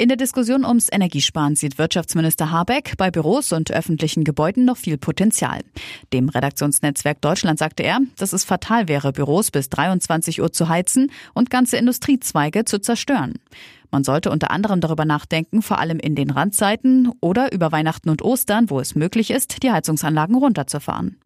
In der Diskussion ums Energiesparen sieht Wirtschaftsminister Habeck bei Büros und öffentlichen Gebäuden noch viel Potenzial. Dem Redaktionsnetzwerk Deutschland sagte er, dass es fatal wäre, Büros bis 23 Uhr zu heizen und ganze Industriezweige zu zerstören. Man sollte unter anderem darüber nachdenken, vor allem in den Randzeiten oder über Weihnachten und Ostern, wo es möglich ist, die Heizungsanlagen runterzufahren.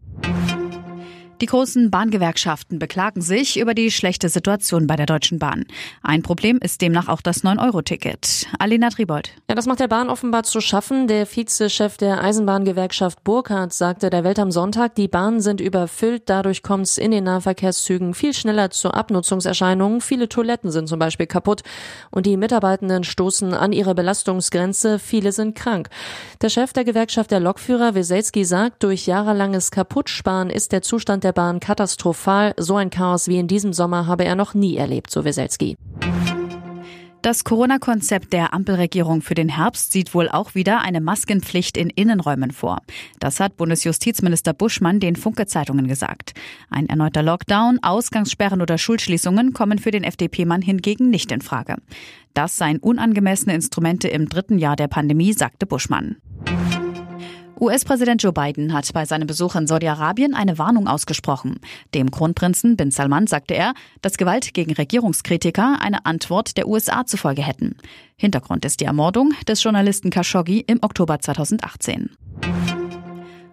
Die großen Bahngewerkschaften beklagen sich über die schlechte Situation bei der Deutschen Bahn. Ein Problem ist demnach auch das 9-Euro-Ticket. Alina Tribold. Ja, das macht der Bahn offenbar zu schaffen. Der Vizechef der Eisenbahngewerkschaft Burkhardt sagte der Welt am Sonntag, die Bahnen sind überfüllt. Dadurch kommt es in den Nahverkehrszügen viel schneller zu Abnutzungserscheinungen. Viele Toiletten sind zum Beispiel kaputt und die Mitarbeitenden stoßen an ihre Belastungsgrenze. Viele sind krank. Der Chef der Gewerkschaft der Lokführer, Weselski, sagt, durch jahrelanges Kaputtsparen ist der Zustand der Bahn katastrophal. So ein Chaos wie in diesem Sommer habe er noch nie erlebt, so Weselski. Das Corona-Konzept der Ampelregierung für den Herbst sieht wohl auch wieder eine Maskenpflicht in Innenräumen vor. Das hat Bundesjustizminister Buschmann den Funke-Zeitungen gesagt. Ein erneuter Lockdown, Ausgangssperren oder Schulschließungen kommen für den FDP-Mann hingegen nicht in Frage. Das seien unangemessene Instrumente im dritten Jahr der Pandemie, sagte Buschmann. US-Präsident Joe Biden hat bei seinem Besuch in Saudi-Arabien eine Warnung ausgesprochen. Dem Kronprinzen Bin Salman sagte er, dass Gewalt gegen Regierungskritiker eine Antwort der USA zufolge hätten. Hintergrund ist die Ermordung des Journalisten Khashoggi im Oktober 2018.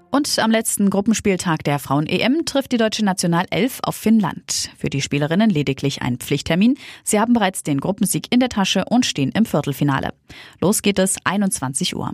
Und am letzten Gruppenspieltag der Frauen-EM trifft die deutsche Nationalelf auf Finnland. Für die Spielerinnen lediglich ein Pflichttermin. Sie haben bereits den Gruppensieg in der Tasche und stehen im Viertelfinale. Los geht es 21 Uhr.